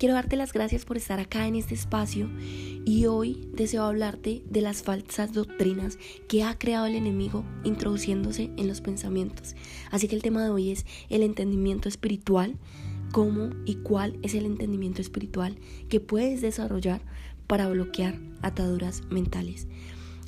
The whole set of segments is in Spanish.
Quiero darte las gracias por estar acá en este espacio y hoy deseo hablarte de las falsas doctrinas que ha creado el enemigo introduciéndose en los pensamientos. Así que el tema de hoy es el entendimiento espiritual, cómo y cuál es el entendimiento espiritual que puedes desarrollar para bloquear ataduras mentales.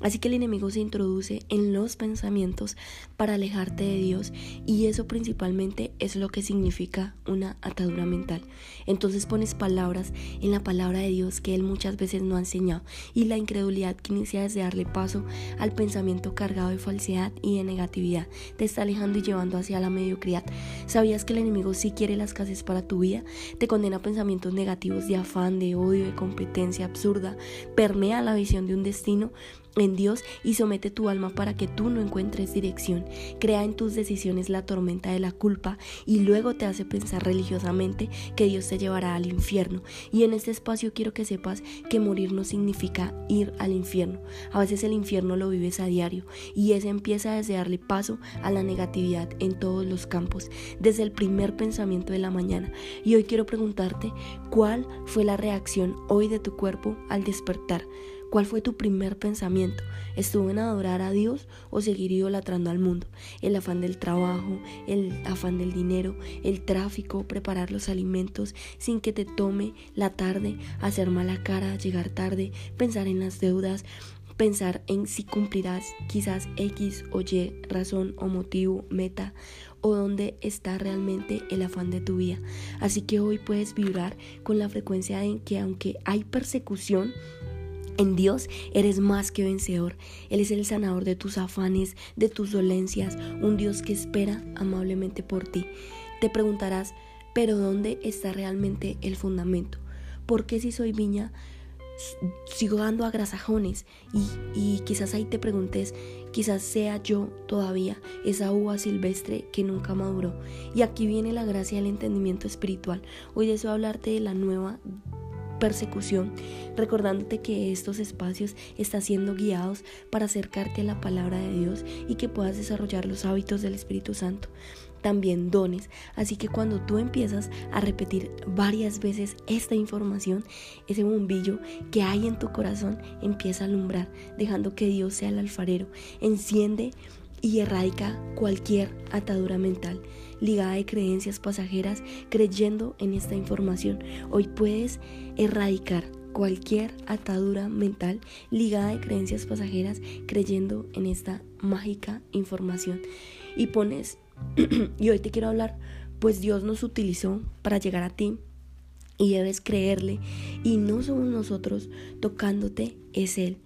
Así que el enemigo se introduce en los pensamientos para alejarte de Dios y eso principalmente es lo que significa una atadura mental. Entonces pones palabras en la palabra de Dios que Él muchas veces no ha enseñado y la incredulidad que inicia desde darle paso al pensamiento cargado de falsedad y de negatividad te está alejando y llevando hacia la mediocridad. ¿Sabías que el enemigo sí quiere las casas para tu vida? Te condena a pensamientos negativos de afán, de odio, de competencia absurda, permea la visión de un destino en Dios y somete tu alma para que tú no encuentres dirección. Crea en tus decisiones la tormenta de la culpa y luego te hace pensar religiosamente que Dios te llevará al infierno. Y en este espacio quiero que sepas que morir no significa ir al infierno. A veces el infierno lo vives a diario y ese empieza desde darle paso a la negatividad en todos los campos, desde el primer pensamiento de la mañana. Y hoy quiero preguntarte cuál fue la reacción hoy de tu cuerpo al despertar. ¿Cuál fue tu primer pensamiento? ¿Estuvo en adorar a Dios o seguir idolatrando al mundo? El afán del trabajo, el afán del dinero, el tráfico, preparar los alimentos sin que te tome la tarde, hacer mala cara, llegar tarde, pensar en las deudas, pensar en si cumplirás quizás X o Y razón o motivo, meta o dónde está realmente el afán de tu vida. Así que hoy puedes vibrar con la frecuencia en que aunque hay persecución, en Dios eres más que vencedor. Él es el sanador de tus afanes, de tus dolencias, un Dios que espera amablemente por ti. Te preguntarás, pero ¿dónde está realmente el fundamento? ¿Por qué si soy viña sigo dando a grasajones? Y, y quizás ahí te preguntes, quizás sea yo todavía esa uva silvestre que nunca maduró. Y aquí viene la gracia del entendimiento espiritual. Hoy deseo hablarte de la nueva persecución, recordándote que estos espacios están siendo guiados para acercarte a la palabra de Dios y que puedas desarrollar los hábitos del Espíritu Santo también dones. Así que cuando tú empiezas a repetir varias veces esta información, ese bombillo que hay en tu corazón empieza a alumbrar, dejando que Dios sea el alfarero. Enciende y erradica cualquier atadura mental ligada de creencias pasajeras creyendo en esta información. Hoy puedes erradicar cualquier atadura mental ligada de creencias pasajeras creyendo en esta mágica información. Y pones, y hoy te quiero hablar, pues Dios nos utilizó para llegar a ti y debes creerle y no somos nosotros tocándote, es Él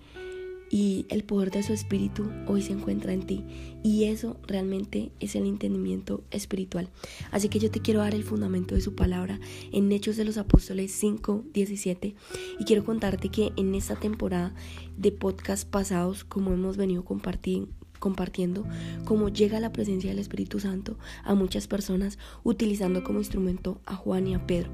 y el poder de su espíritu hoy se encuentra en ti y eso realmente es el entendimiento espiritual. Así que yo te quiero dar el fundamento de su palabra en Hechos de los Apóstoles 5, 17 y quiero contarte que en esta temporada de podcast pasados, como hemos venido compartiendo, compartiendo cómo llega la presencia del Espíritu Santo a muchas personas utilizando como instrumento a Juan y a Pedro.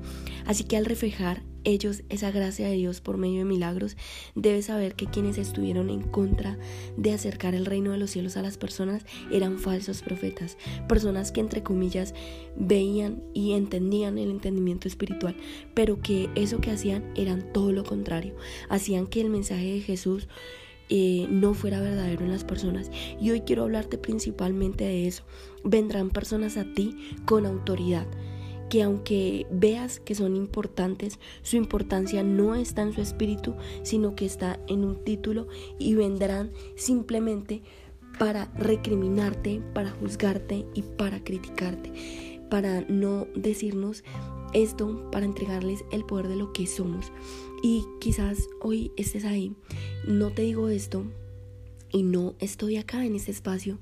Así que al reflejar ellos esa gracia de Dios por medio de milagros, debes saber que quienes estuvieron en contra de acercar el reino de los cielos a las personas eran falsos profetas, personas que entre comillas veían y entendían el entendimiento espiritual, pero que eso que hacían eran todo lo contrario, hacían que el mensaje de Jesús eh, no fuera verdadero en las personas. Y hoy quiero hablarte principalmente de eso. Vendrán personas a ti con autoridad que aunque veas que son importantes, su importancia no está en su espíritu, sino que está en un título y vendrán simplemente para recriminarte, para juzgarte y para criticarte, para no decirnos esto, para entregarles el poder de lo que somos. Y quizás hoy estés ahí, no te digo esto y no estoy acá en este espacio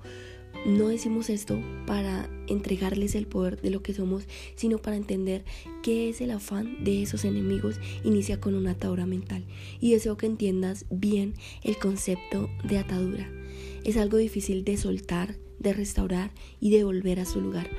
no decimos esto para entregarles el poder de lo que somos, sino para entender qué es el afán de esos enemigos. Inicia con una atadura mental. Y deseo que entiendas bien el concepto de atadura. Es algo difícil de soltar, de restaurar y de volver a su lugar.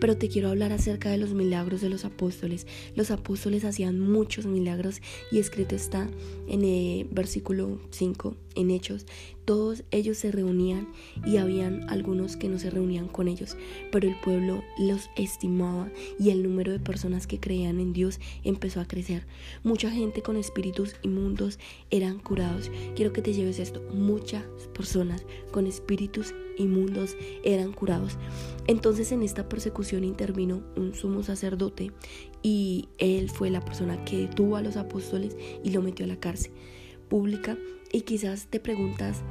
Pero te quiero hablar acerca de los milagros de los apóstoles. Los apóstoles hacían muchos milagros y escrito está en el versículo 5, en Hechos, todos ellos se reunían y habían algunos que no se reunían con ellos, pero el pueblo los estimaba y el número de personas que creían en Dios empezó a crecer. Mucha gente con espíritus inmundos eran curados. Quiero que te lleves esto. Muchas personas con espíritus inmundos eran curados. Entonces en esta intervino un sumo sacerdote y él fue la persona que detuvo a los apóstoles y lo metió a la cárcel pública y quizás te preguntas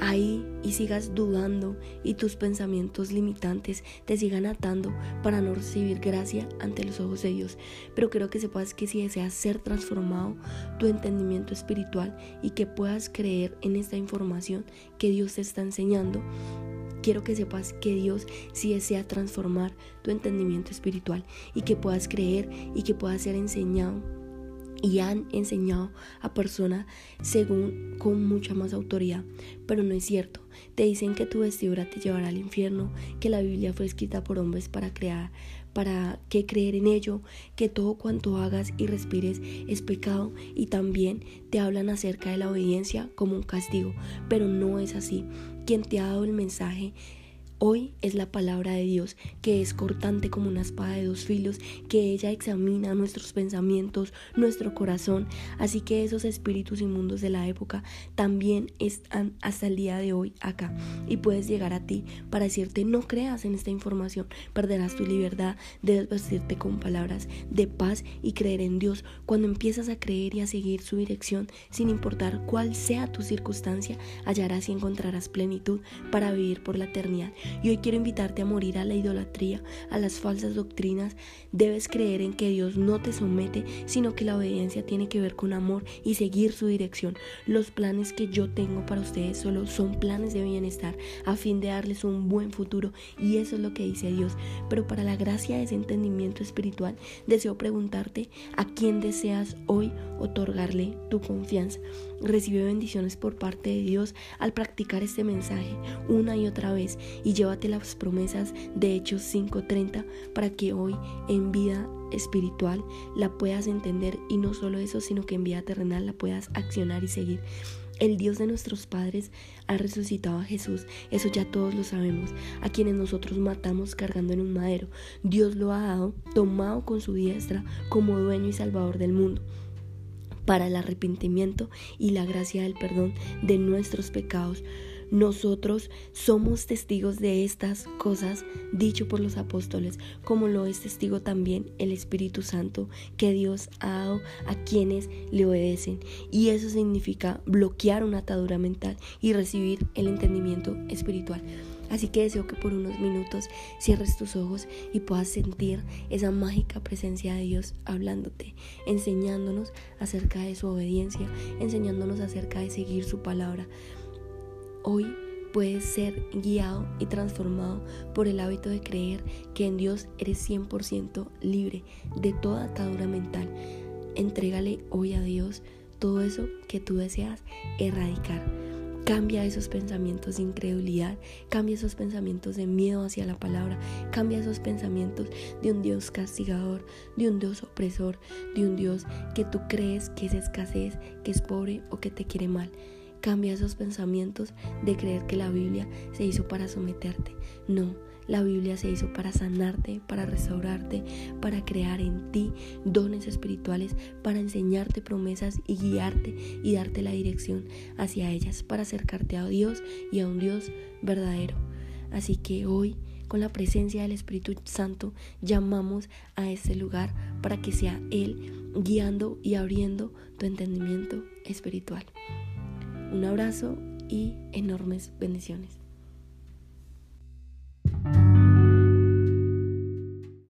ahí y sigas dudando y tus pensamientos limitantes te sigan atando para no recibir gracia ante los ojos de Dios. Pero quiero que sepas que si deseas ser transformado tu entendimiento espiritual y que puedas creer en esta información que Dios te está enseñando, Quiero que sepas que Dios sí desea transformar tu entendimiento espiritual y que puedas creer y que puedas ser enseñado y han enseñado a personas según con mucha más autoridad, pero no es cierto. Te dicen que tu vestidura te llevará al infierno, que la Biblia fue escrita por hombres para crear, para que creer en ello, que todo cuanto hagas y respires es pecado y también te hablan acerca de la obediencia como un castigo, pero no es así. Quien te ha dado el mensaje Hoy es la palabra de Dios que es cortante como una espada de dos filos, que ella examina nuestros pensamientos, nuestro corazón. Así que esos espíritus inmundos de la época también están hasta el día de hoy acá. Y puedes llegar a ti para decirte no creas en esta información, perderás tu libertad, debes vestirte con palabras de paz y creer en Dios. Cuando empiezas a creer y a seguir su dirección, sin importar cuál sea tu circunstancia, hallarás y encontrarás plenitud para vivir por la eternidad. Y hoy quiero invitarte a morir a la idolatría, a las falsas doctrinas. Debes creer en que Dios no te somete, sino que la obediencia tiene que ver con amor y seguir su dirección. Los planes que yo tengo para ustedes solo son planes de bienestar, a fin de darles un buen futuro. Y eso es lo que dice Dios. Pero para la gracia de ese entendimiento espiritual, deseo preguntarte a quién deseas hoy otorgarle tu confianza. Recibe bendiciones por parte de Dios al practicar este mensaje una y otra vez y llévate las promesas de Hechos 5:30 para que hoy en vida espiritual la puedas entender y no solo eso, sino que en vida terrenal la puedas accionar y seguir. El Dios de nuestros padres ha resucitado a Jesús, eso ya todos lo sabemos, a quienes nosotros matamos cargando en un madero. Dios lo ha dado, tomado con su diestra como dueño y salvador del mundo para el arrepentimiento y la gracia del perdón de nuestros pecados. Nosotros somos testigos de estas cosas dicho por los apóstoles, como lo es testigo también el Espíritu Santo que Dios ha dado a quienes le obedecen. Y eso significa bloquear una atadura mental y recibir el entendimiento espiritual. Así que deseo que por unos minutos cierres tus ojos y puedas sentir esa mágica presencia de Dios hablándote, enseñándonos acerca de su obediencia, enseñándonos acerca de seguir su palabra. Hoy puedes ser guiado y transformado por el hábito de creer que en Dios eres 100% libre de toda atadura mental. Entrégale hoy a Dios todo eso que tú deseas erradicar. Cambia esos pensamientos de incredulidad, cambia esos pensamientos de miedo hacia la palabra, cambia esos pensamientos de un Dios castigador, de un Dios opresor, de un Dios que tú crees que es escasez, que es pobre o que te quiere mal. Cambia esos pensamientos de creer que la Biblia se hizo para someterte. No, la Biblia se hizo para sanarte, para restaurarte, para crear en ti dones espirituales, para enseñarte promesas y guiarte y darte la dirección hacia ellas, para acercarte a Dios y a un Dios verdadero. Así que hoy, con la presencia del Espíritu Santo, llamamos a este lugar para que sea Él guiando y abriendo tu entendimiento espiritual. Un abrazo y enormes bendiciones.